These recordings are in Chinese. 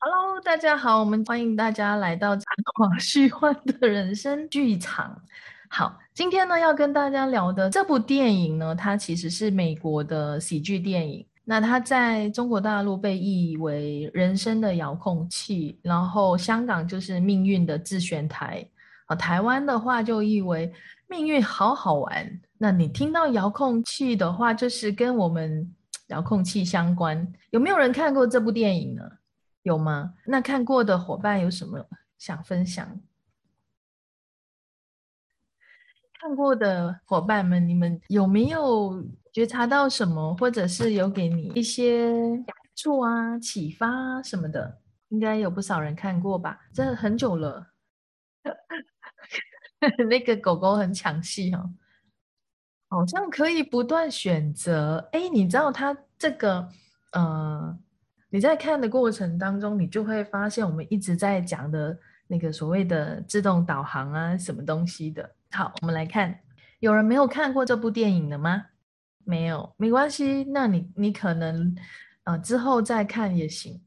Hello，大家好，我们欢迎大家来到残华虚幻的人生剧场。好，今天呢要跟大家聊的这部电影呢，它其实是美国的喜剧电影。那它在中国大陆被译为《人生的遥控器》，然后香港就是《命运的自选台》，啊，台湾的话就译为《命运好好玩》。那你听到遥控器的话，就是跟我们遥控器相关。有没有人看过这部电影呢？有吗？那看过的伙伴有什么想分享？看过的伙伴们，你们有没有觉察到什么，或者是有给你一些感触啊、启发什么的？应该有不少人看过吧？这很久了，那个狗狗很抢戏哦，好像可以不断选择。哎，你知道它这个，呃，你在看的过程当中，你就会发现我们一直在讲的那个所谓的自动导航啊，什么东西的。好，我们来看，有人没有看过这部电影的吗？没有，没关系。那你你可能呃之后再看也行，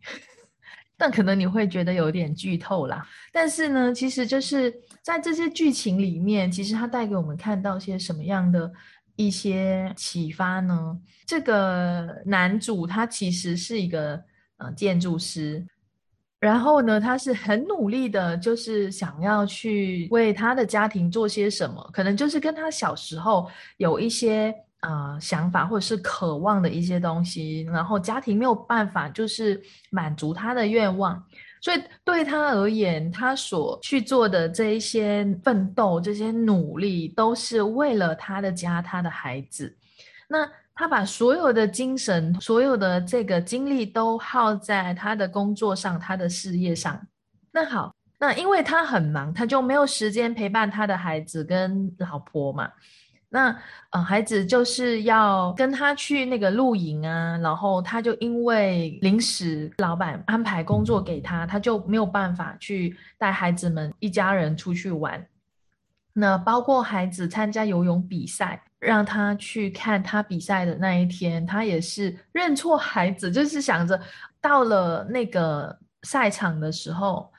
但可能你会觉得有点剧透啦。但是呢，其实就是在这些剧情里面，其实它带给我们看到些什么样的一些启发呢？这个男主他其实是一个呃建筑师。然后呢，他是很努力的，就是想要去为他的家庭做些什么，可能就是跟他小时候有一些呃想法或者是渴望的一些东西，然后家庭没有办法就是满足他的愿望，所以对他而言，他所去做的这一些奋斗、这些努力，都是为了他的家、他的孩子。那。他把所有的精神、所有的这个精力都耗在他的工作上、他的事业上。那好，那因为他很忙，他就没有时间陪伴他的孩子跟老婆嘛。那呃，孩子就是要跟他去那个露营啊，然后他就因为临时老板安排工作给他，他就没有办法去带孩子们一家人出去玩。那包括孩子参加游泳比赛。让他去看他比赛的那一天，他也是认错孩子，就是想着到了那个赛场的时候，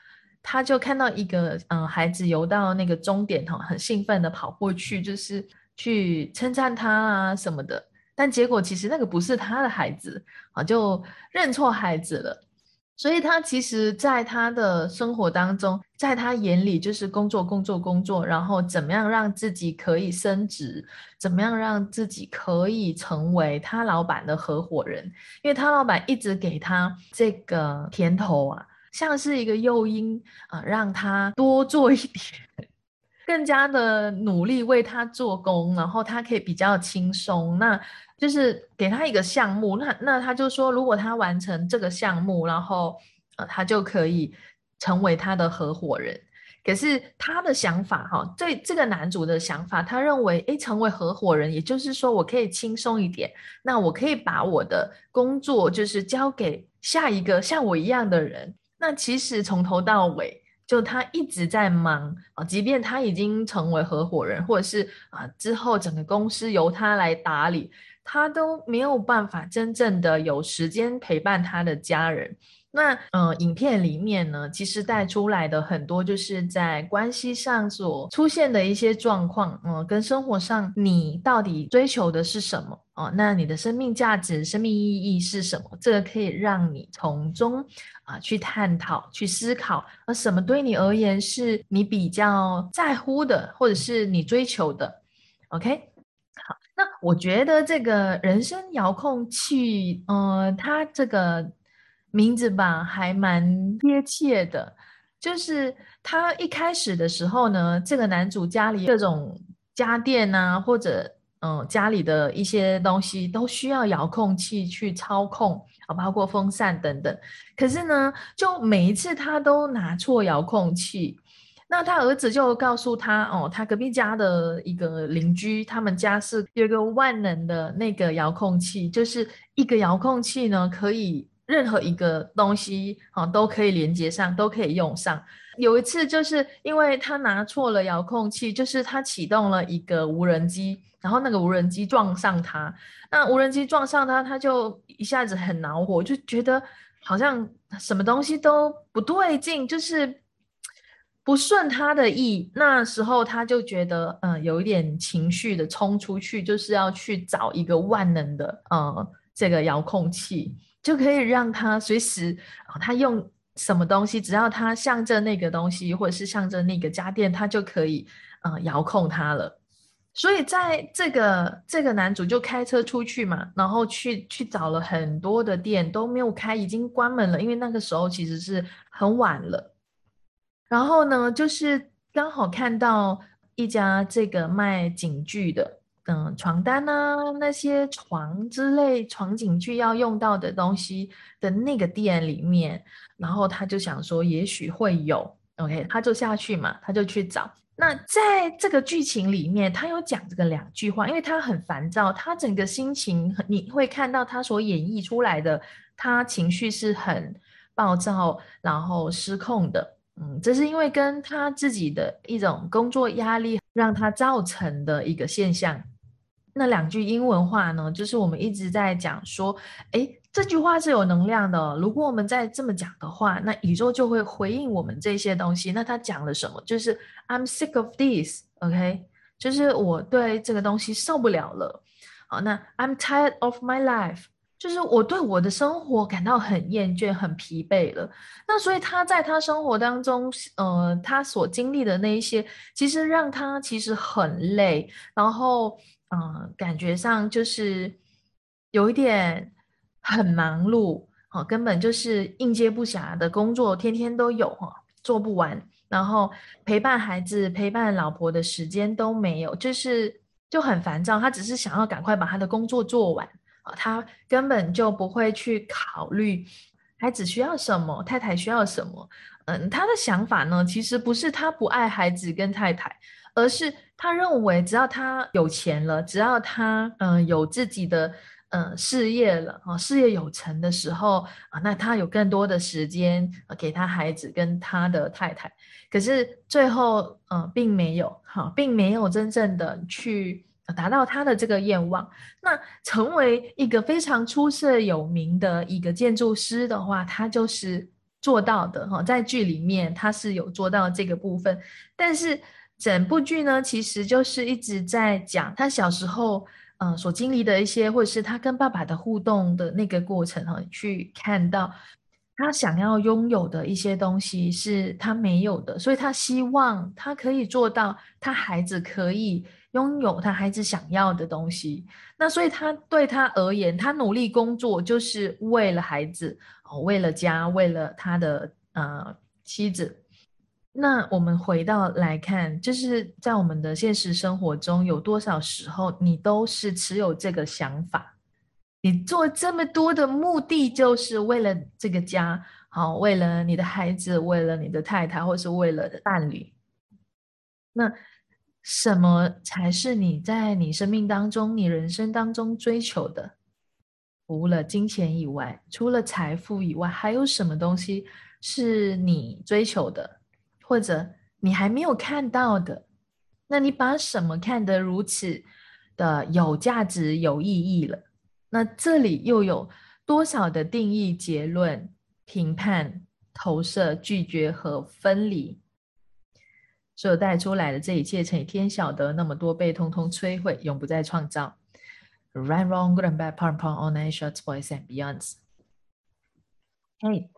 他就看到一个嗯孩子游到那个终点哈，很兴奋的跑过去，就是去称赞他啊什么的，但结果其实那个不是他的孩子啊，就认错孩子了。所以他其实，在他的生活当中，在他眼里就是工作、工作、工作，然后怎么样让自己可以升职，怎么样让自己可以成为他老板的合伙人，因为他老板一直给他这个甜头啊，像是一个诱因啊，让他多做一点，更加的努力为他做工，然后他可以比较轻松。那就是给他一个项目，那那他就说，如果他完成这个项目，然后呃，他就可以成为他的合伙人。可是他的想法哈，这这个男主的想法，他认为，哎，成为合伙人，也就是说我可以轻松一点，那我可以把我的工作就是交给下一个像我一样的人。那其实从头到尾，就他一直在忙啊，即便他已经成为合伙人，或者是啊之后整个公司由他来打理。他都没有办法真正的有时间陪伴他的家人。那嗯，影片里面呢，其实带出来的很多就是在关系上所出现的一些状况，嗯，跟生活上你到底追求的是什么哦？那你的生命价值、生命意义是什么？这个可以让你从中啊去探讨、去思考，而什么对你而言是你比较在乎的，或者是你追求的？OK。好那我觉得这个人生遥控器，呃，它这个名字吧，还蛮贴切的。就是他一开始的时候呢，这个男主家里各种家电啊，或者嗯家里的一些东西都需要遥控器去操控啊，包括风扇等等。可是呢，就每一次他都拿错遥控器。那他儿子就告诉他，哦，他隔壁家的一个邻居，他们家是有一个万能的那个遥控器，就是一个遥控器呢，可以任何一个东西啊都可以连接上，都可以用上。有一次就是因为他拿错了遥控器，就是他启动了一个无人机，然后那个无人机撞上他，那无人机撞上他，他就一下子很恼火，就觉得。好像什么东西都不对劲，就是不顺他的意。那时候他就觉得，嗯，有一点情绪的冲出去，就是要去找一个万能的，呃，这个遥控器，就可以让他随时，他用什么东西，只要他向着那个东西，或者是向着那个家电，他就可以，呃，遥控它了。所以在这个这个男主就开车出去嘛，然后去去找了很多的店都没有开，已经关门了，因为那个时候其实是很晚了。然后呢，就是刚好看到一家这个卖警具的，嗯，床单啊，那些床之类床警具要用到的东西的那个店里面，然后他就想说也许会有，OK，他就下去嘛，他就去找。那在这个剧情里面，他有讲这个两句话，因为他很烦躁，他整个心情你会看到他所演绎出来的，他情绪是很暴躁，然后失控的。嗯，这是因为跟他自己的一种工作压力让他造成的一个现象。那两句英文话呢，就是我们一直在讲说，哎。这句话是有能量的。如果我们再这么讲的话，那宇宙就会回应我们这些东西。那他讲了什么？就是 I'm sick of this，OK，就是我对这个东西受不了了。好，那 I'm tired of my life，就是我对我的生活感到很厌倦、很疲惫了。那所以他在他生活当中，呃，他所经历的那一些，其实让他其实很累，然后，嗯，感觉上就是有一点。很忙碌，哦，根本就是应接不暇的工作，天天都有，哈，做不完。然后陪伴孩子、陪伴老婆的时间都没有，就是就很烦躁。他只是想要赶快把他的工作做完，他根本就不会去考虑孩子需要什么，太太需要什么。嗯，他的想法呢，其实不是他不爱孩子跟太太，而是他认为只要他有钱了，只要他嗯有自己的。嗯，事业了啊，事业有成的时候啊，那他有更多的时间给他孩子跟他的太太。可是最后，嗯，并没有哈，并没有真正的去达到他的这个愿望。那成为一个非常出色有名的一个建筑师的话，他就是做到的哈，在剧里面他是有做到这个部分。但是整部剧呢，其实就是一直在讲他小时候。嗯，所经历的一些，或者是他跟爸爸的互动的那个过程哈，去看到他想要拥有的一些东西是他没有的，所以他希望他可以做到，他孩子可以拥有他孩子想要的东西。那所以他对他而言，他努力工作就是为了孩子哦，为了家，为了他的呃妻子。那我们回到来看，就是在我们的现实生活中，有多少时候你都是持有这个想法？你做这么多的目的，就是为了这个家，好，为了你的孩子，为了你的太太，或是为了伴侣。那什么才是你在你生命当中、你人生当中追求的？除了金钱以外，除了财富以外，还有什么东西是你追求的？或者你还没有看到的，那你把什么看得如此的有价值、有意义了？那这里又有多少的定义、结论、评判、投射、拒绝和分离？所有带出来的这一切，乘以天晓得那么多倍，通通摧毁，永不再创造。Right, wrong, good and bad, part and part, all night, shorts, boys and beyonds. 嘿，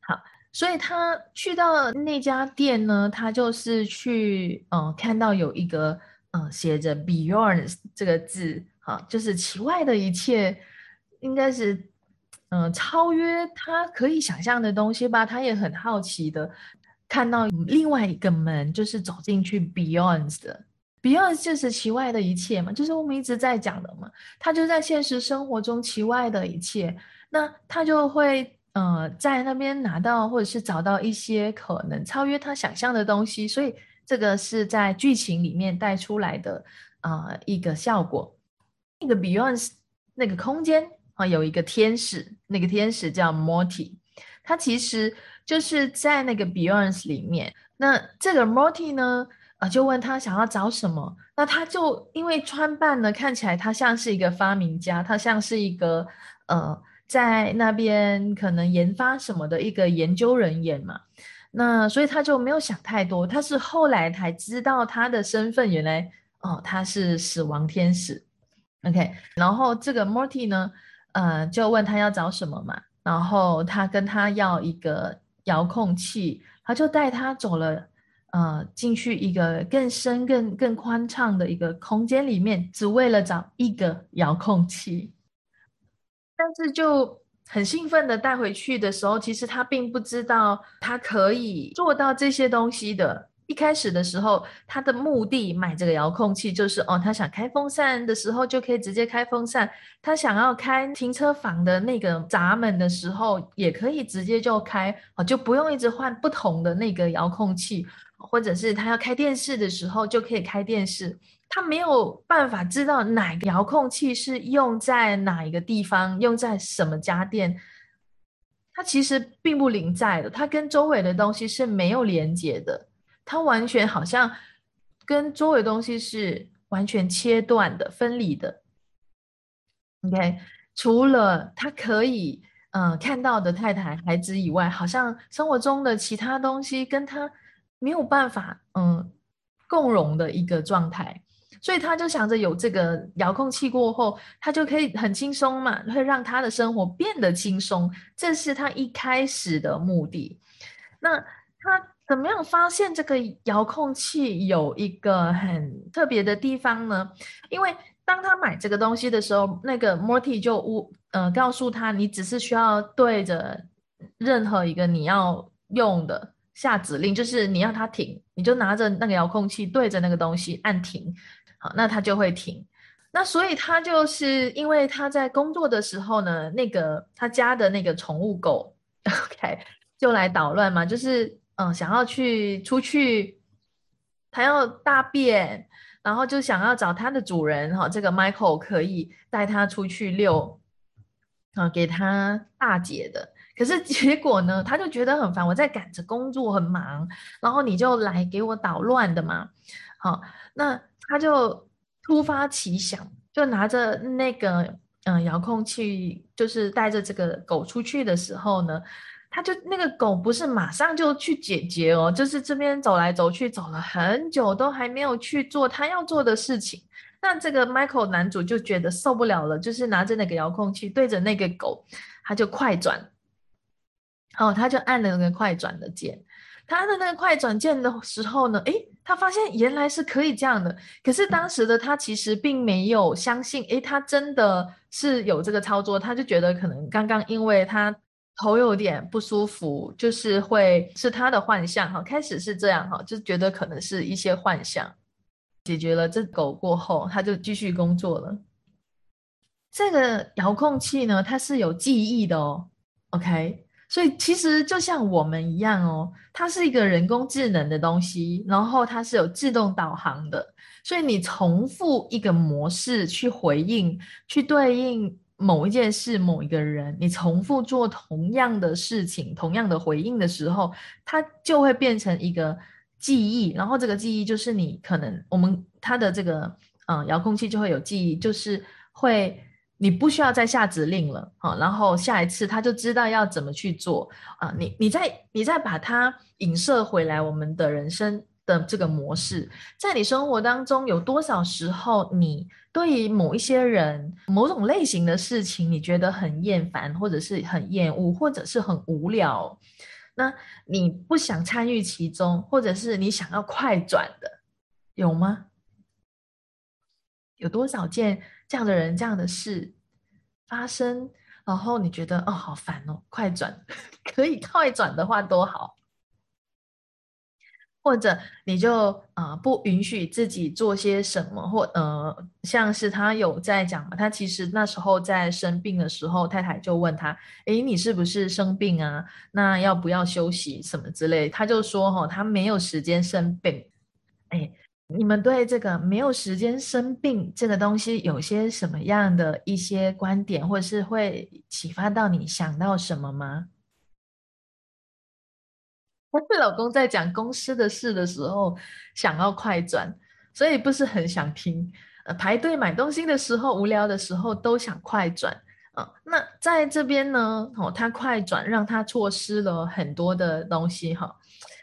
好。所以他去到那家店呢，他就是去嗯看到有一个嗯写着 “beyonds” 这个字，哈，就是其外的一切，应该是嗯超越他可以想象的东西吧。他也很好奇的看到另外一个门，就是走进去 Beyond 的 Beyond 就是其外的一切嘛，就是我们一直在讲的嘛。他就在现实生活中其外的一切，那他就会。呃，在那边拿到或者是找到一些可能超越他想象的东西，所以这个是在剧情里面带出来的啊一个效果。那个 Beyond 那个空间啊，有一个天使，那个天使叫 Morty，他其实就是在那个 Beyond 里面。那这个 Morty 呢，啊，就问他想要找什么，那他就因为穿扮呢，看起来他像是一个发明家，他像是一个呃。在那边可能研发什么的一个研究人员嘛。那所以他就没有想太多，他是后来才知道他的身份，原来哦他是死亡天使。OK，然后这个 Morty 呢，呃，就问他要找什么嘛，然后他跟他要一个遥控器，他就带他走了，呃，进去一个更深、更更宽敞的一个空间里面，只为了找一个遥控器，但是就。很兴奋的带回去的时候，其实他并不知道他可以做到这些东西的。一开始的时候，他的目的买这个遥控器就是哦，他想开风扇的时候就可以直接开风扇，他想要开停车房的那个闸门的时候也可以直接就开哦，就不用一直换不同的那个遥控器，或者是他要开电视的时候就可以开电视。他没有办法知道哪个遥控器是用在哪一个地方，用在什么家电。他其实并不临在的，他跟周围的东西是没有连接的，他完全好像跟周围东西是完全切断的、分离的。OK，除了他可以嗯看到的太太、孩子以外，好像生活中的其他东西跟他没有办法嗯共融的一个状态。所以他就想着有这个遥控器过后，他就可以很轻松嘛，会让他的生活变得轻松。这是他一开始的目的。那他怎么样发现这个遥控器有一个很特别的地方呢？因为当他买这个东西的时候，那个 Morty 就呜呃告诉他，你只是需要对着任何一个你要用的下指令，就是你要它停，你就拿着那个遥控器对着那个东西按停。好，那它就会停。那所以他就是因为他在工作的时候呢，那个他家的那个宠物狗，OK，就来捣乱嘛，就是嗯，想要去出去，他要大便，然后就想要找他的主人哈，这个 Michael 可以带他出去遛，啊，给他大姐的。可是结果呢，他就觉得很烦，我在赶着工作，很忙，然后你就来给我捣乱的嘛，好，那。他就突发奇想，就拿着那个嗯遥控器，就是带着这个狗出去的时候呢，他就那个狗不是马上就去解决哦，就是这边走来走去，走了很久都还没有去做他要做的事情。那这个 Michael 男主就觉得受不了了，就是拿着那个遥控器对着那个狗，他就快转，哦，他就按了那个快转的键。他的那个快转键的时候呢，诶，他发现原来是可以这样的。可是当时的他其实并没有相信，诶，他真的是有这个操作。他就觉得可能刚刚因为他头有点不舒服，就是会是他的幻象哈。开始是这样哈，就觉得可能是一些幻象。解决了这狗过后，他就继续工作了。这个遥控器呢，它是有记忆的哦。OK。所以其实就像我们一样哦，它是一个人工智能的东西，然后它是有自动导航的。所以你重复一个模式去回应，去对应某一件事、某一个人，你重复做同样的事情、同样的回应的时候，它就会变成一个记忆。然后这个记忆就是你可能我们它的这个嗯遥控器就会有记忆，就是会。你不需要再下指令了啊，然后下一次他就知道要怎么去做啊。你你再你再把它影射回来，我们的人生的这个模式，在你生活当中有多少时候，你对于某一些人、某种类型的事情，你觉得很厌烦，或者是很厌恶，或者是很无聊，那你不想参与其中，或者是你想要快转的，有吗？有多少件？这样的人，这样的事发生，然后你觉得哦，好烦哦，快转，可以快转的话多好。或者你就啊不允许自己做些什么，或呃，像是他有在讲嘛，他其实那时候在生病的时候，太太就问他，诶，你是不是生病啊？那要不要休息什么之类？他就说哈，他没有时间生病，哎。你们对这个没有时间生病这个东西有些什么样的一些观点，或者是会启发到你想到什么吗？我是老公在讲公司的事的时候想要快转，所以不是很想听。呃，排队买东西的时候无聊的时候都想快转。啊，那在这边呢，哦，他快转让他错失了很多的东西哈。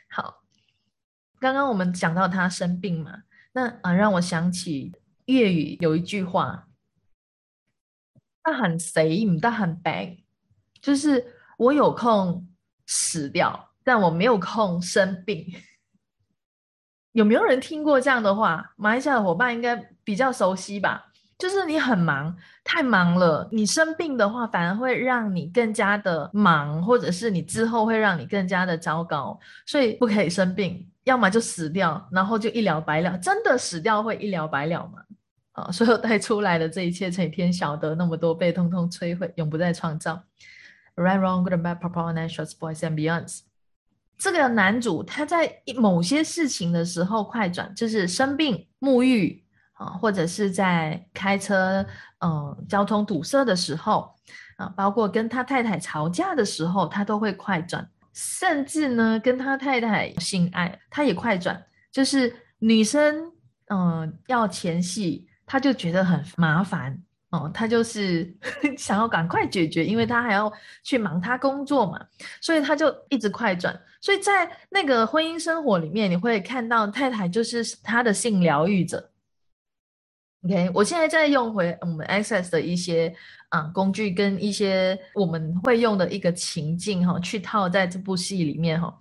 好，刚刚我们讲到他生病嘛，那啊，让我想起粤语有一句话，他很谁，他很白，就是我有空死掉，但我没有空生病。有没有人听过这样的话？马来西亚的伙伴应该比较熟悉吧？就是你很忙，太忙了，你生病的话，反而会让你更加的忙，或者是你之后会让你更加的糟糕，所以不可以生病，要么就死掉，然后就一了百了。真的死掉会一了百了吗？啊，所有带出来的这一切，成天晓得那么多，被通通摧毁，永不再创造。Right, wrong, good and bad, purple and shorts, boys and beyonds。这个男主他在某些事情的时候快转，就是生病、沐浴啊，或者是在开车，嗯，交通堵塞的时候啊，包括跟他太太吵架的时候，他都会快转，甚至呢，跟他太太性爱，他也快转，就是女生嗯要前戏，他就觉得很麻烦。哦，他就是 想要赶快解决，因为他还要去忙他工作嘛，所以他就一直快转。所以在那个婚姻生活里面，你会看到太太就是他的性疗愈者。OK，我现在在用回我们 Access 的一些啊工具跟一些我们会用的一个情境哈，去套在这部戏里面哈。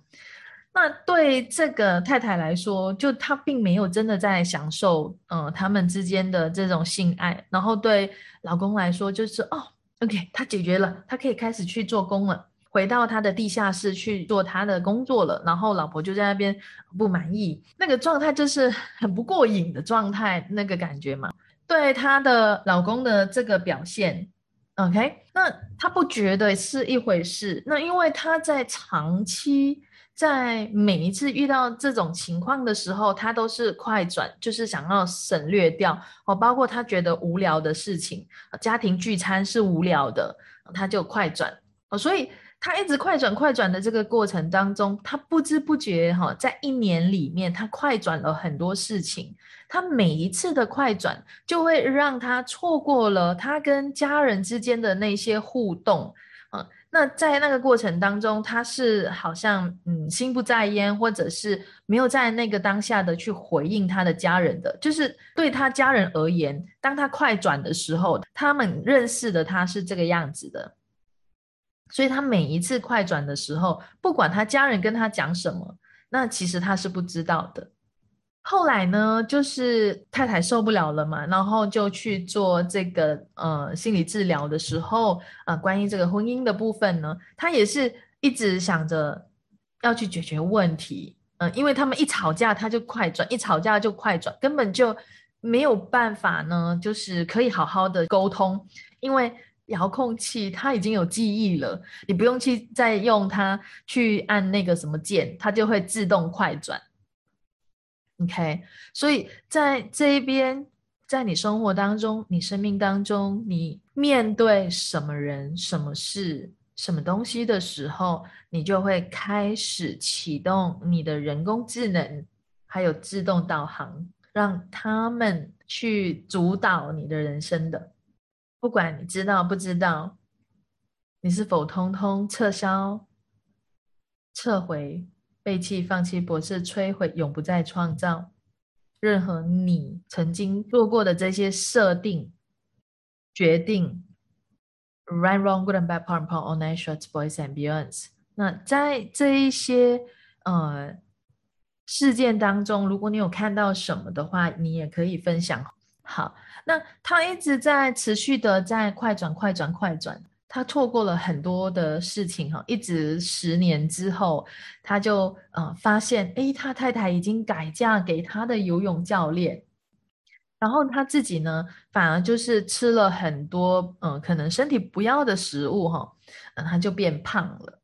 那对这个太太来说，就她并没有真的在享受，嗯，他们之间的这种性爱。然后对老公来说，就是哦，OK，他解决了，他可以开始去做工了，回到他的地下室去做他的工作了。然后老婆就在那边不满意，那个状态就是很不过瘾的状态，那个感觉嘛。对她的老公的这个表现，OK，那她不觉得是一回事。那因为她在长期。在每一次遇到这种情况的时候，他都是快转，就是想要省略掉哦，包括他觉得无聊的事情，家庭聚餐是无聊的，他就快转哦，所以他一直快转快转的这个过程当中，他不知不觉哈，在一年里面，他快转了很多事情，他每一次的快转就会让他错过了他跟家人之间的那些互动。那在那个过程当中，他是好像嗯心不在焉，或者是没有在那个当下的去回应他的家人的，就是对他家人而言，当他快转的时候，他们认识的他是这个样子的，所以他每一次快转的时候，不管他家人跟他讲什么，那其实他是不知道的。后来呢，就是太太受不了了嘛，然后就去做这个呃心理治疗的时候，呃，关于这个婚姻的部分呢，他也是一直想着要去解决问题，嗯，因为他们一吵架他就快转，一吵架就快转，根本就没有办法呢，就是可以好好的沟通，因为遥控器它已经有记忆了，你不用去再用它去按那个什么键，它就会自动快转。OK，所以在这一边，在你生活当中、你生命当中，你面对什么人、什么事、什么东西的时候，你就会开始启动你的人工智能，还有自动导航，让他们去主导你的人生的。不管你知道不知道，你是否通通撤销、撤回。背弃、放弃、博士、摧毁、永不再创造，任何你曾经做过的这些设定、决定，right, wrong, good and bad, part, part, all night, shorts, boys and beyonds。那在这一些呃事件当中，如果你有看到什么的话，你也可以分享。好，那他一直在持续的在快转、快转、快转。他错过了很多的事情哈，一直十年之后，他就呃发现，哎，他太太已经改嫁给他的游泳教练，然后他自己呢，反而就是吃了很多嗯，可能身体不要的食物哈，嗯，他就变胖了。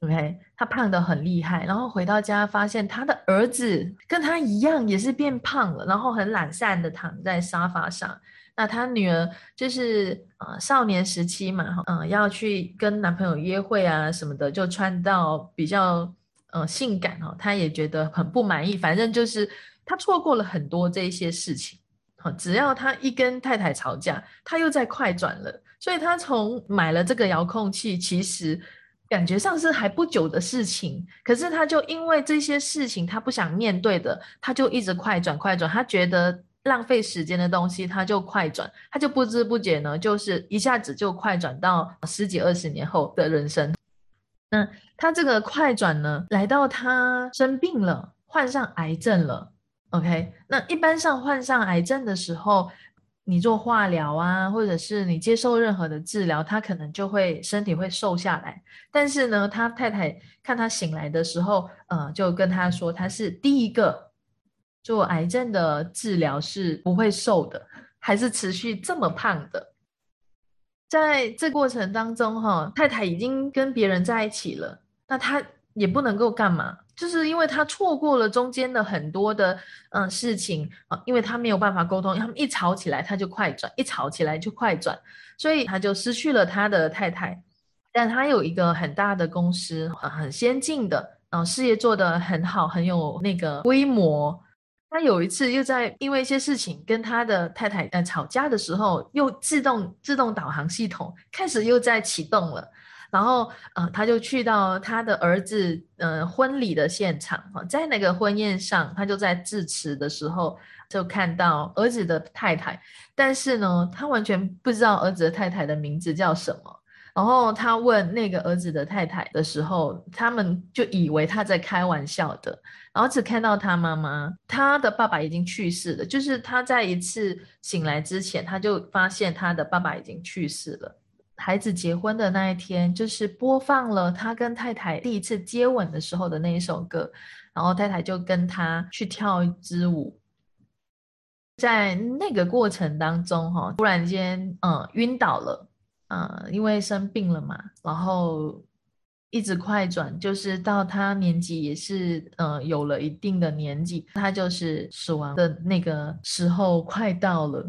OK，他胖的很厉害，然后回到家发现他的儿子跟他一样，也是变胖了，然后很懒散的躺在沙发上。那他女儿就是呃少年时期嘛，哈，嗯，要去跟男朋友约会啊什么的，就穿到比较呃性感哦，他也觉得很不满意。反正就是他错过了很多这些事情，好，只要他一跟太太吵架，他又在快转了。所以他从买了这个遥控器，其实感觉上是还不久的事情，可是他就因为这些事情他不想面对的，他就一直快转快转，他觉得浪费时间的东西他就快转，他就不知不觉呢，就是一下子就快转到十几二十年后的人生。那他这个快转呢，来到他生病了，患上癌症了。OK，那一般上患上癌症的时候，你做化疗啊，或者是你接受任何的治疗，他可能就会身体会瘦下来。但是呢，他太太看他醒来的时候，呃，就跟他说，他是第一个做癌症的治疗是不会瘦的，还是持续这么胖的。在这过程当中，哈，太太已经跟别人在一起了，那他也不能够干嘛，就是因为他错过了中间的很多的嗯事情啊，因为他没有办法沟通，他们一吵起来他就快转，一吵起来就快转，所以他就失去了他的太太，但他有一个很大的公司，很先进的，嗯，事业做得很好，很有那个规模。他有一次又在因为一些事情跟他的太太呃吵架的时候，又自动自动导航系统开始又在启动了，然后呃他就去到他的儿子呃婚礼的现场哈，在那个婚宴上，他就在致辞的时候就看到儿子的太太，但是呢他完全不知道儿子的太太的名字叫什么。然后他问那个儿子的太太的时候，他们就以为他在开玩笑的，然后只看到他妈妈，他的爸爸已经去世了。就是他在一次醒来之前，他就发现他的爸爸已经去世了。孩子结婚的那一天，就是播放了他跟太太第一次接吻的时候的那一首歌，然后太太就跟他去跳一支舞。在那个过程当中，哈，突然间，嗯，晕倒了。呃，因为生病了嘛，然后一直快转，就是到他年纪也是，呃，有了一定的年纪，他就是死亡的那个时候快到了，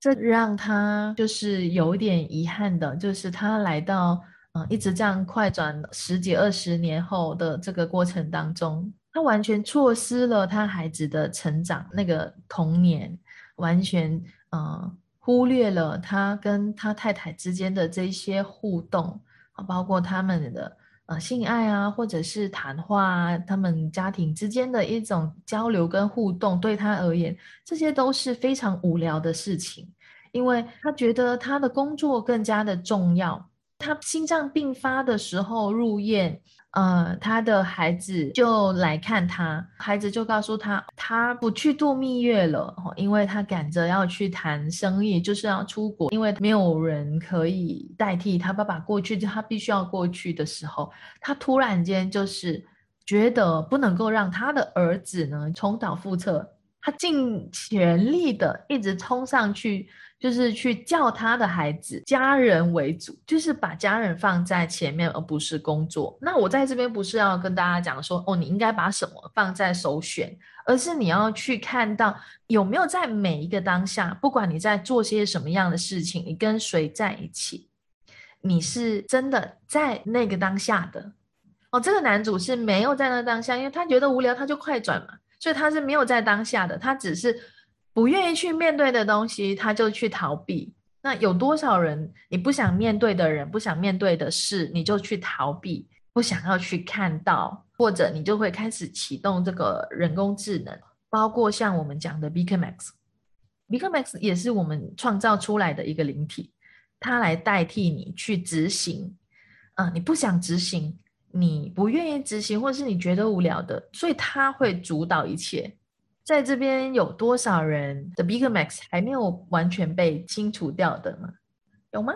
这让他就是有点遗憾的，就是他来到，嗯，一直这样快转十几二十年后的这个过程当中，他完全错失了他孩子的成长，那个童年，完全，嗯。忽略了他跟他太太之间的这些互动啊，包括他们的呃性爱啊，或者是谈话啊，他们家庭之间的一种交流跟互动，对他而言，这些都是非常无聊的事情，因为他觉得他的工作更加的重要。他心脏病发的时候入院。呃，他的孩子就来看他，孩子就告诉他，他不去度蜜月了，因为他赶着要去谈生意，就是要出国，因为没有人可以代替他爸爸过去，就他必须要过去的时候，他突然间就是觉得不能够让他的儿子呢重蹈覆辙，他尽全力的一直冲上去。就是去叫他的孩子家人为主，就是把家人放在前面，而不是工作。那我在这边不是要跟大家讲说，哦，你应该把什么放在首选，而是你要去看到有没有在每一个当下，不管你在做些什么样的事情，你跟谁在一起，你是真的在那个当下的。哦，这个男主是没有在那当下，因为他觉得无聊，他就快转嘛，所以他是没有在当下的，他只是。不愿意去面对的东西，他就去逃避。那有多少人，你不想面对的人，不想面对的事，你就去逃避，不想要去看到，或者你就会开始启动这个人工智能，包括像我们讲的 Beacon Max，Beacon Max 也是我们创造出来的一个灵体，它来代替你去执行。嗯，你不想执行，你不愿意执行，或是你觉得无聊的，所以它会主导一切。在这边有多少人的 Big Max 还没有完全被清除掉的吗？有吗？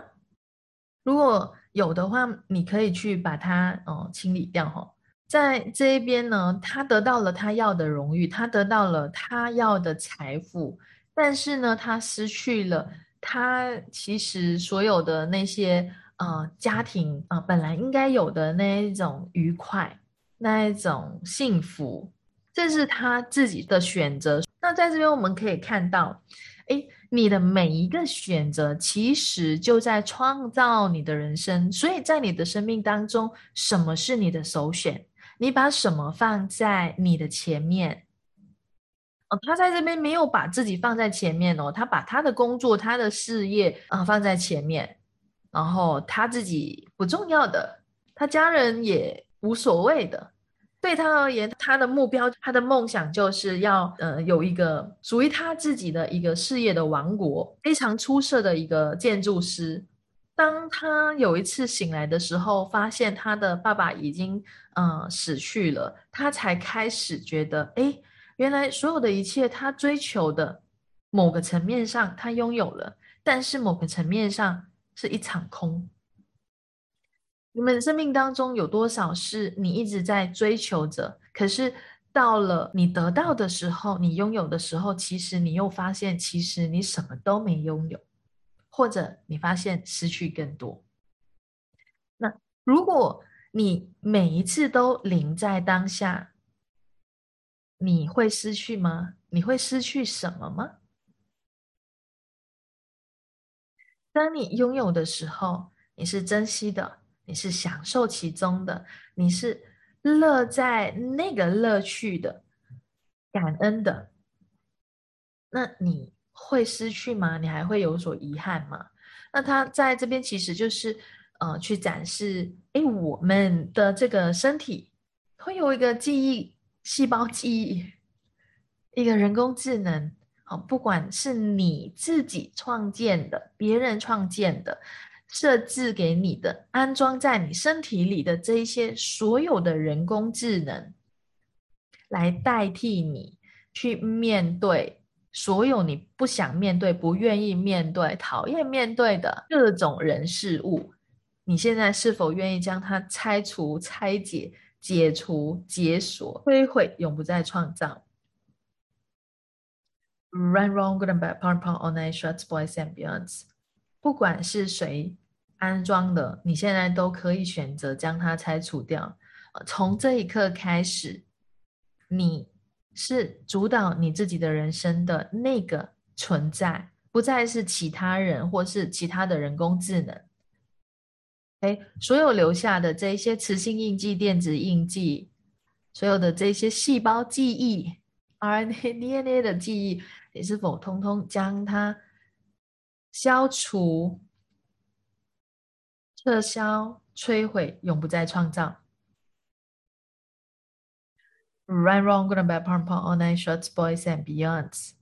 如果有的话，你可以去把它哦清理掉哈。在这一边呢，他得到了他要的荣誉，他得到了他要的财富，但是呢，他失去了他其实所有的那些呃家庭啊本来应该有的那一种愉快，那一种幸福。这是他自己的选择。那在这边我们可以看到，哎，你的每一个选择其实就在创造你的人生。所以在你的生命当中，什么是你的首选？你把什么放在你的前面？哦，他在这边没有把自己放在前面哦，他把他的工作、他的事业啊放在前面。然后他自己不重要的，他家人也无所谓的。对他而言，他的目标、他的梦想就是要呃有一个属于他自己的一个事业的王国，非常出色的一个建筑师。当他有一次醒来的时候，发现他的爸爸已经嗯死去了，他才开始觉得，哎，原来所有的一切他追求的某个层面上他拥有了，但是某个层面上是一场空。你们生命当中有多少是你一直在追求着？可是到了你得到的时候，你拥有的时候，其实你又发现，其实你什么都没拥有，或者你发现失去更多。那如果你每一次都临在当下，你会失去吗？你会失去什么吗？当你拥有的时候，你是珍惜的。你是享受其中的，你是乐在那个乐趣的，感恩的。那你会失去吗？你还会有所遗憾吗？那他在这边其实就是，呃，去展示，哎，我们的这个身体会有一个记忆细胞记忆，一个人工智能，好，不管是你自己创建的，别人创建的。设置给你的、安装在你身体里的这一些所有的人工智能，来代替你去面对所有你不想面对、不愿意面对、讨厌面对的各种人事物。你现在是否愿意将它拆除、拆解、解除、解锁、摧毁，永不再创造？Run, wrong, good and bad, p o w p o w all night, shots, boys and beyonds。不管是谁。安装的，你现在都可以选择将它拆除掉。从这一刻开始，你是主导你自己的人生的那个存在，不再是其他人或是其他的人工智能。哎，所有留下的这些磁性印记、电子印记，所有的这些细胞记忆、RNA、DNA 的记忆，你是否通通将它消除？撤销、摧毁，永不再创造。Right, wrong, good and bad, pom pom, all night, Shots, boys and beyonds.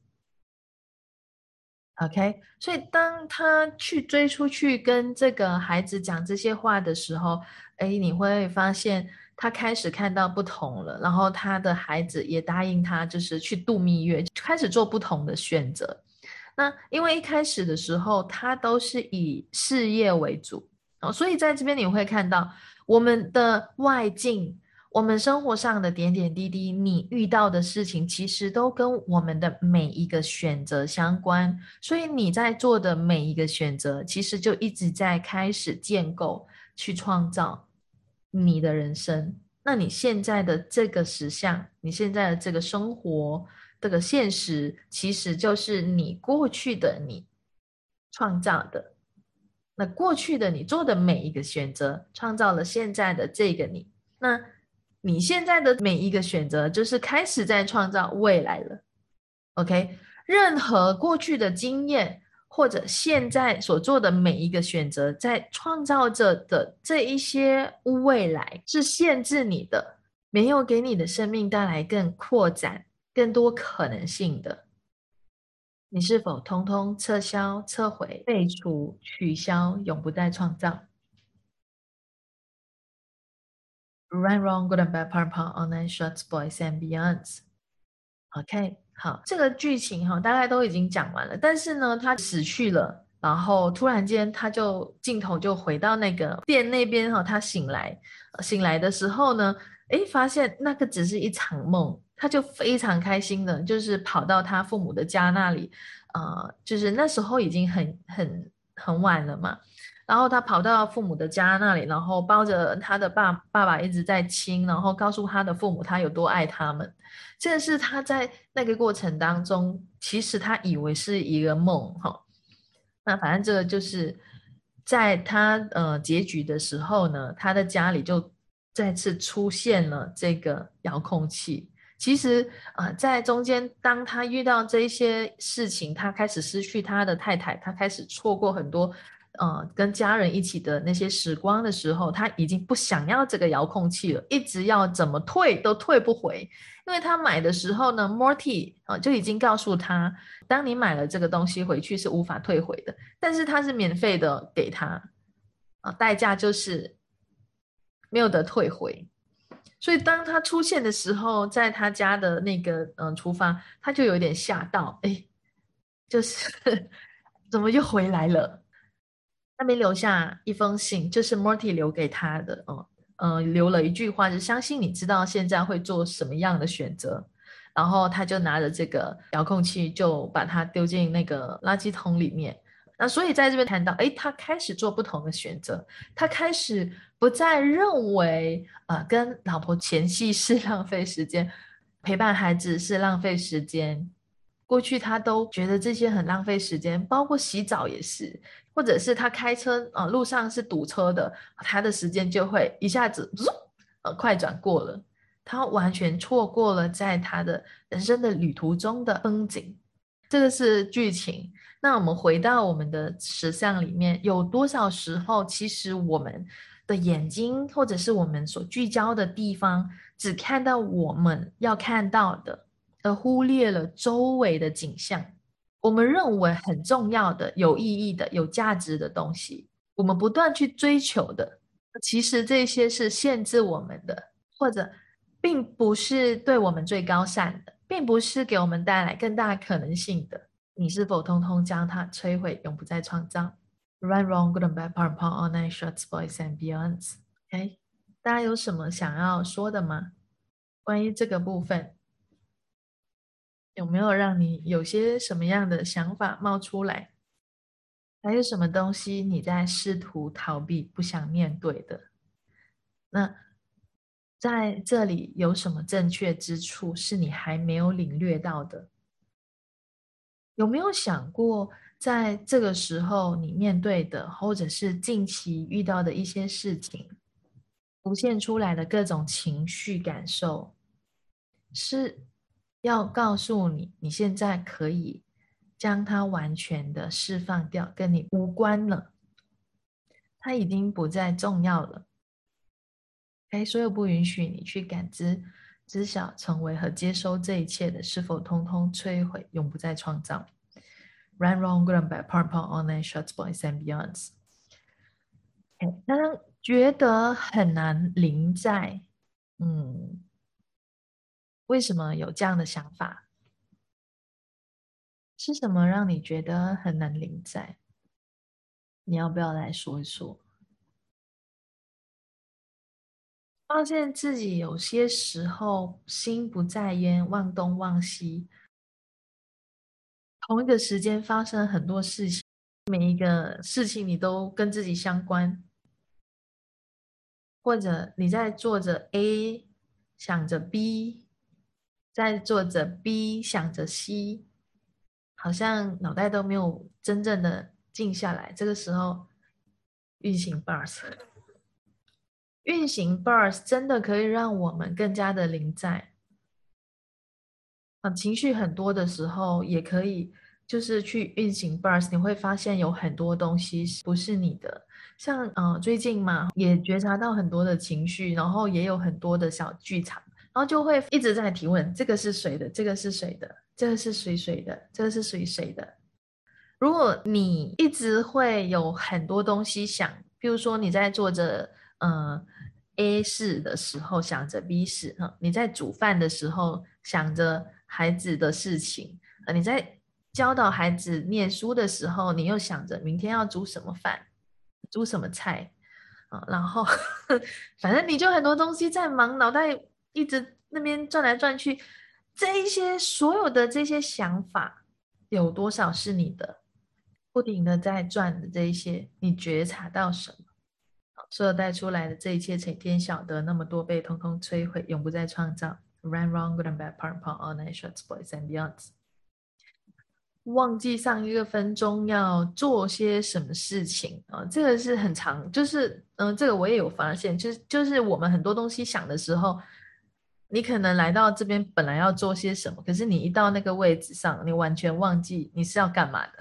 OK，所以当他去追出去跟这个孩子讲这些话的时候，哎，你会发现他开始看到不同了。然后他的孩子也答应他，就是去度蜜月，开始做不同的选择。那因为一开始的时候，他都是以事业为主。哦，所以在这边你会看到我们的外境，我们生活上的点点滴滴，你遇到的事情，其实都跟我们的每一个选择相关。所以你在做的每一个选择，其实就一直在开始建构、去创造你的人生。那你现在的这个实相，你现在的这个生活，这个现实，其实就是你过去的你创造的。那过去的你做的每一个选择，创造了现在的这个你。那你现在的每一个选择，就是开始在创造未来了。OK，任何过去的经验或者现在所做的每一个选择，在创造着的这一些未来，是限制你的，没有给你的生命带来更扩展、更多可能性的。你是否通通撤销、撤回、废除、取消，永不再创造？Right, wrong, good and bad, part, part, online, shorts, boys and beyonds. OK，好，这个剧情哈，大概都已经讲完了。但是呢，他死去了，然后突然间，他就镜头就回到那个店那边哈，他醒来，醒来的时候呢，诶，发现那个只是一场梦。他就非常开心的，就是跑到他父母的家那里，呃，就是那时候已经很很很晚了嘛。然后他跑到父母的家那里，然后抱着他的爸爸爸一直在亲，然后告诉他的父母他有多爱他们。这是他在那个过程当中，其实他以为是一个梦哈。那反正这个就是在他呃结局的时候呢，他的家里就再次出现了这个遥控器。其实啊，在中间，当他遇到这些事情，他开始失去他的太太，他开始错过很多呃跟家人一起的那些时光的时候，他已经不想要这个遥控器了，一直要怎么退都退不回。因为他买的时候呢，Morty 啊就已经告诉他，当你买了这个东西回去是无法退回的，但是他是免费的给他啊，代价就是没有得退回。所以当他出现的时候，在他家的那个嗯厨房，他就有点吓到，哎，就是 怎么又回来了？那边留下一封信，就是 Morty 留给他的，哦，嗯，留了一句话，就相信你知道现在会做什么样的选择。然后他就拿着这个遥控器，就把它丢进那个垃圾桶里面。那所以在这边谈到，哎，他开始做不同的选择，他开始不再认为，呃，跟老婆前戏是 浪费时间，陪伴孩子是浪费时间。过去他都觉得这些很浪费时间，包括洗澡也是，或者是他开车，呃，路上是堵车的，他的时间就会一下子，呃，快转过了，他完全错过了在他的人生的旅途中的风景。这个是剧情。那我们回到我们的实相里面，有多少时候，其实我们的眼睛或者是我们所聚焦的地方，只看到我们要看到的，而忽略了周围的景象。我们认为很重要的、有意义的、有价值的东西，我们不断去追求的，其实这些是限制我们的，或者并不是对我们最高善的，并不是给我们带来更大可能性的。你是否通通将它摧毁，永不再创造？Right, wrong, good and bad, part, part, all night, shorts, boys and beyonds. OK，大家有什么想要说的吗？关于这个部分，有没有让你有些什么样的想法冒出来？还有什么东西你在试图逃避、不想面对的？那在这里有什么正确之处是你还没有领略到的？有没有想过，在这个时候你面对的，或者是近期遇到的一些事情，浮现出来的各种情绪感受，是要告诉你，你现在可以将它完全的释放掉，跟你无关了，它已经不再重要了。哎，所有不允许你去感知。知晓、成为和接收这一切的，是否通通摧毁，永不再创造？Run, wrong, good and bad, part, part, all night, shots, boys and beyonds。那觉得很难临在，嗯，为什么有这样的想法？是什么让你觉得很难临在？你要不要来说一说？发现自己有些时候心不在焉，忘东忘西。同一个时间发生很多事情，每一个事情你都跟自己相关，或者你在做着 A，想着 B，在做着 B，想着 C，好像脑袋都没有真正的静下来。这个时候运行 bus。运行 bars 真的可以让我们更加的临在啊，情绪很多的时候也可以，就是去运行 bars，你会发现有很多东西不是你的。像呃最近嘛，也觉察到很多的情绪，然后也有很多的小剧场，然后就会一直在提问：这个是谁的？这个是谁的？这个是谁谁的？这个是谁谁的？如果你一直会有很多东西想，比如说你在做着。嗯，A 事的时候想着 B 事，哈，你在煮饭的时候想着孩子的事情，呃，你在教导孩子念书的时候，你又想着明天要煮什么饭，煮什么菜，啊，然后反正你就很多东西在忙，脑袋一直那边转来转去，这一些所有的这些想法，有多少是你的？不停的在转的这一些，你觉察到什么？所有带出来的这一切，成天晓得那么多被通通摧毁，永不再创造。Run, wrong, good and bad, part, part, all night, shots, boys and beyonds。忘记上一个分钟要做些什么事情啊？这个是很长，就是嗯，这个我也有发现，就是就是我们很多东西想的时候，你可能来到这边本来要做些什么，可是你一到那个位置上，你完全忘记你是要干嘛的。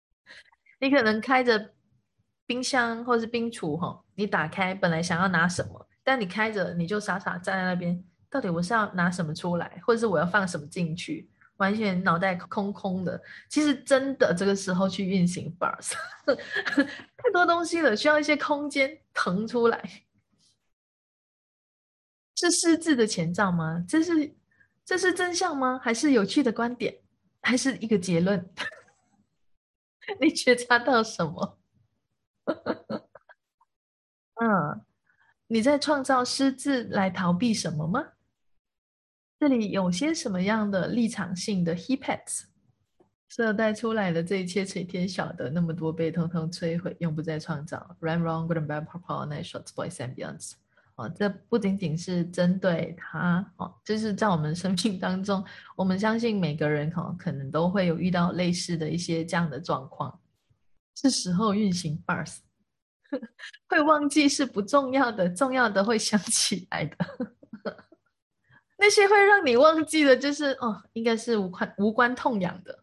你可能开着。冰箱或是冰橱哈，你打开本来想要拿什么，但你开着你就傻傻站在那边，到底我是要拿什么出来，或者是我要放什么进去，完全脑袋空空的。其实真的这个时候去运行 bars，太多东西了，需要一些空间腾出来。是失智的前兆吗？这是这是真相吗？还是有趣的观点？还是一个结论？你觉察到什么？嗯，你在创造失智来逃避什么吗？这里有些什么样的立场性的 he pets？所带出来的这一切，谁天晓得？那么多被通通摧毁，永不再创造。Run wrong, good and bad, purple, n i g h shorts, boys and beyonds。哦，这不仅仅是针对他哦，就是在我们生命当中，我们相信每个人哈，可能都会有遇到类似的一些这样的状况。是时候运行 bars，会忘记是不重要的，重要的会想起来的。那些会让你忘记的，就是哦，应该是无关无关痛痒的。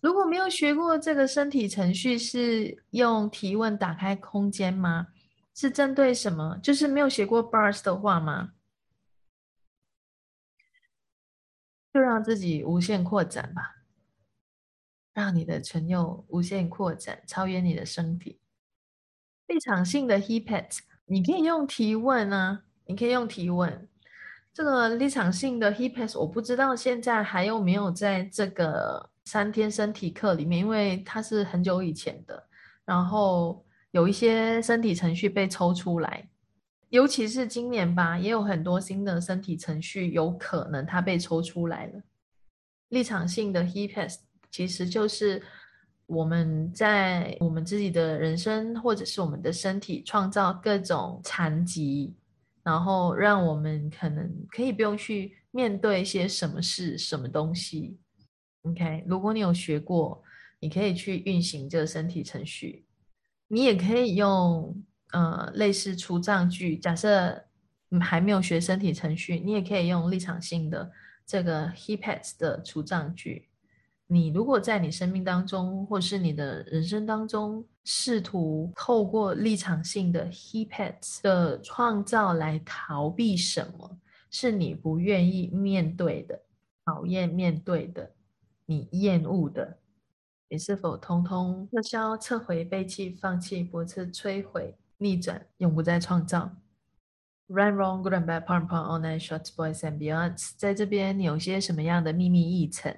如果没有学过这个身体程序，是用提问打开空间吗？是针对什么？就是没有学过 bars 的话吗？就让自己无限扩展吧，让你的唇釉无限扩展，超越你的身体。立场性的 he pets，你可以用提问啊，你可以用提问。这个立场性的 he pets，我不知道现在还有没有在这个三天身体课里面，因为它是很久以前的，然后。有一些身体程序被抽出来，尤其是今年吧，也有很多新的身体程序有可能它被抽出来了。立场性的 He Pass 其实就是我们在我们自己的人生或者是我们的身体创造各种残疾，然后让我们可能可以不用去面对一些什么事、什么东西。OK，如果你有学过，你可以去运行这个身体程序。你也可以用呃类似除障句，假设你还没有学身体程序，你也可以用立场性的这个 he pets 的除障句。你如果在你生命当中，或是你的人生当中，试图透过立场性的 he pets 的创造来逃避什么，是你不愿意面对的、讨厌面对的、你厌恶的。你是否通通撤销、撤回、背弃、放弃、驳斥、摧毁、逆转，永不再创造？Run wrong, good and bad, pump pump, all night, shot boys and beyonds。在这边，你有些什么样的秘密议程？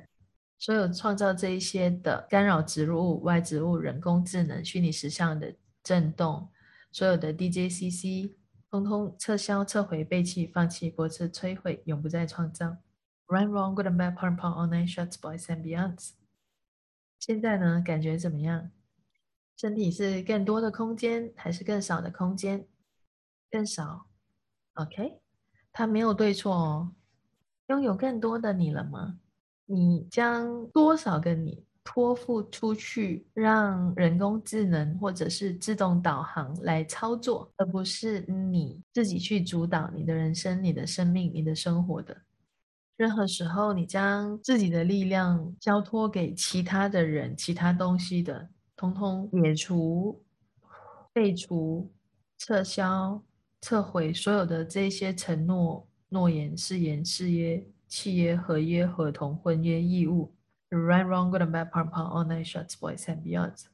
所有创造这一些的干扰植入物、外植物、人工智能、虚拟实像的震动，所有的 DJCC，通通撤销、撤回、背弃、放弃、驳斥、摧毁，永不再创造。Run wrong, good and bad, pump pump, all night, shots, boys and beyonds。现在呢，感觉怎么样？身体是更多的空间，还是更少的空间？更少。OK，它没有对错哦。拥有更多的你了吗？你将多少个你托付出去，让人工智能或者是自动导航来操作，而不是你自己去主导你的人生、你的生命、你的生活的？任何时候，你将自己的力量交托给其他的人、其他东西的，通通解除、废除、撤销、撤回所有的这些承诺、诺言、誓言、誓约、契约、合约、合同、婚约、义务。Right, wrong, good and bad, p o m p all night shots, boys and beyonds。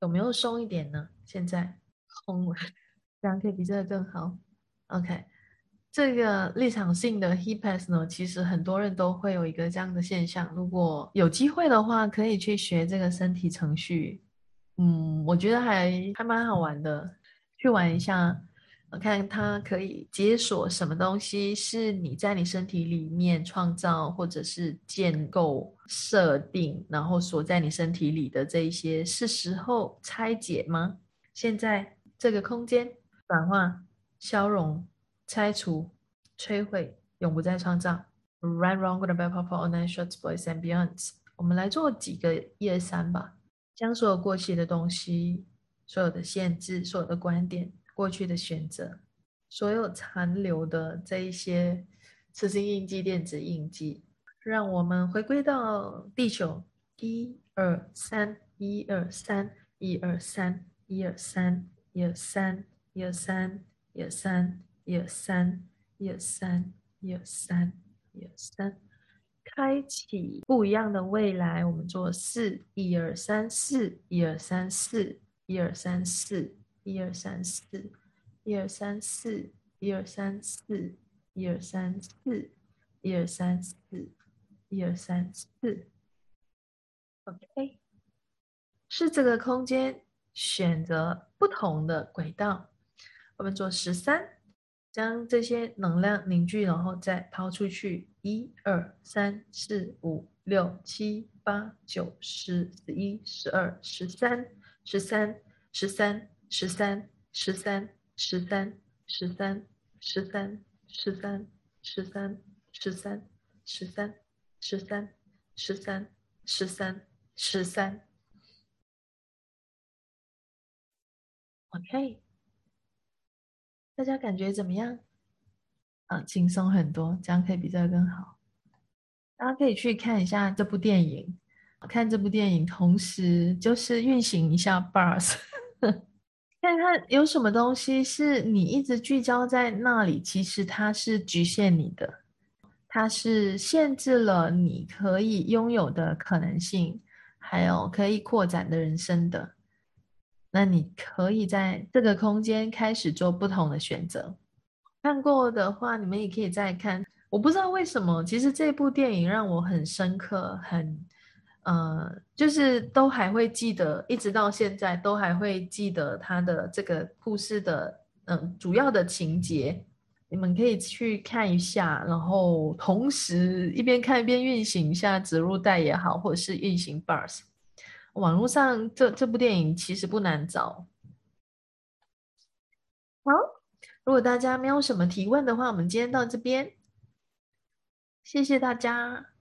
有没有松一点呢？现在松了，这样可以比这个更好。OK。这个立场性的 he pass 呢，其实很多人都会有一个这样的现象。如果有机会的话，可以去学这个身体程序。嗯，我觉得还还蛮好玩的，去玩一下，我看它可以解锁什么东西是你在你身体里面创造或者是建构设定，然后锁在你身体里的这一些，是时候拆解吗？现在这个空间转化消融。拆除、摧毁，永不再创造。Right, wrong, good, bad, purple, all night, shorts, boys and beyonds。我们来做几个一二三吧。将所有过去的东西、所有的限制、所有的观点、过去的选择、所有残留的这一些磁性印记、电子印记，让我们回归到地球。一二三，一二三，一二三。一二三，一二三，一二三，一二三，一二三，一二三，一二三，一二三。开启不一样的未来，我们做四，一二三四，一二三四，一二三四，一二三四，一二三四，一二三四，一二三四，一二三四，一二三四。OK，是这个空间选择不同的轨道，我们做十三。将这些能量凝聚，然后再抛出去。一二三四五六七八九十十一十二十三十三十三十三十三十三十三十三十三十三十三十三十三十三十三十三。OK。大家感觉怎么样？啊，轻松很多，这样可以比这个更好。大家可以去看一下这部电影，看这部电影，同时就是运行一下 bars，看看有什么东西是你一直聚焦在那里，其实它是局限你的，它是限制了你可以拥有的可能性，还有可以扩展的人生的。那你可以在这个空间开始做不同的选择。看过的话，你们也可以再看。我不知道为什么，其实这部电影让我很深刻，很呃，就是都还会记得，一直到现在都还会记得他的这个故事的嗯主要的情节。你们可以去看一下，然后同时一边看一边运行一下植入带也好，或者是运行 bars。网络上这这部电影其实不难找。好，如果大家没有什么提问的话，我们今天到这边，谢谢大家。